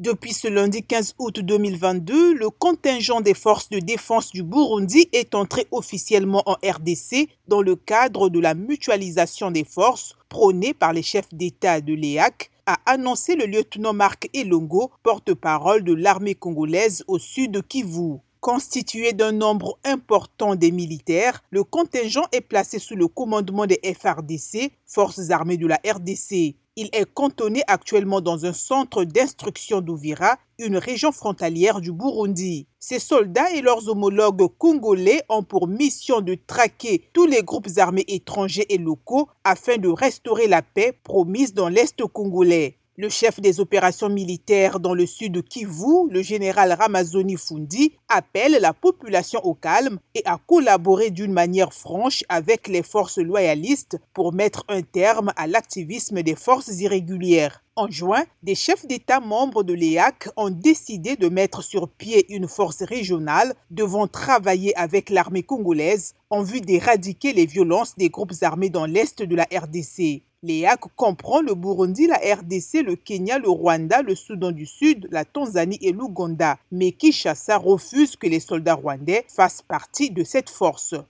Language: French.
Depuis ce lundi 15 août 2022, le contingent des forces de défense du Burundi est entré officiellement en RDC dans le cadre de la mutualisation des forces prônée par les chefs d'État de l'EAC, a annoncé le lieutenant Marc Elongo, porte-parole de l'armée congolaise au sud de Kivu. Constitué d'un nombre important des militaires, le contingent est placé sous le commandement des FRDC, Forces armées de la RDC. Il est cantonné actuellement dans un centre d'instruction d'Ouvira, une région frontalière du Burundi. Ces soldats et leurs homologues congolais ont pour mission de traquer tous les groupes armés étrangers et locaux afin de restaurer la paix promise dans l'Est congolais. Le chef des opérations militaires dans le sud de Kivu, le général Ramazoni Fundi, appelle la population au calme et à collaborer d'une manière franche avec les forces loyalistes pour mettre un terme à l'activisme des forces irrégulières. En juin, des chefs d'État membres de l'EAC ont décidé de mettre sur pied une force régionale devant travailler avec l'armée congolaise en vue d'éradiquer les violences des groupes armés dans l'est de la RDC. L'EAC comprend le Burundi, la RDC, le Kenya, le Rwanda, le Soudan du Sud, la Tanzanie et l'Ouganda. Mais Kinshasa refuse que les soldats rwandais fassent partie de cette force.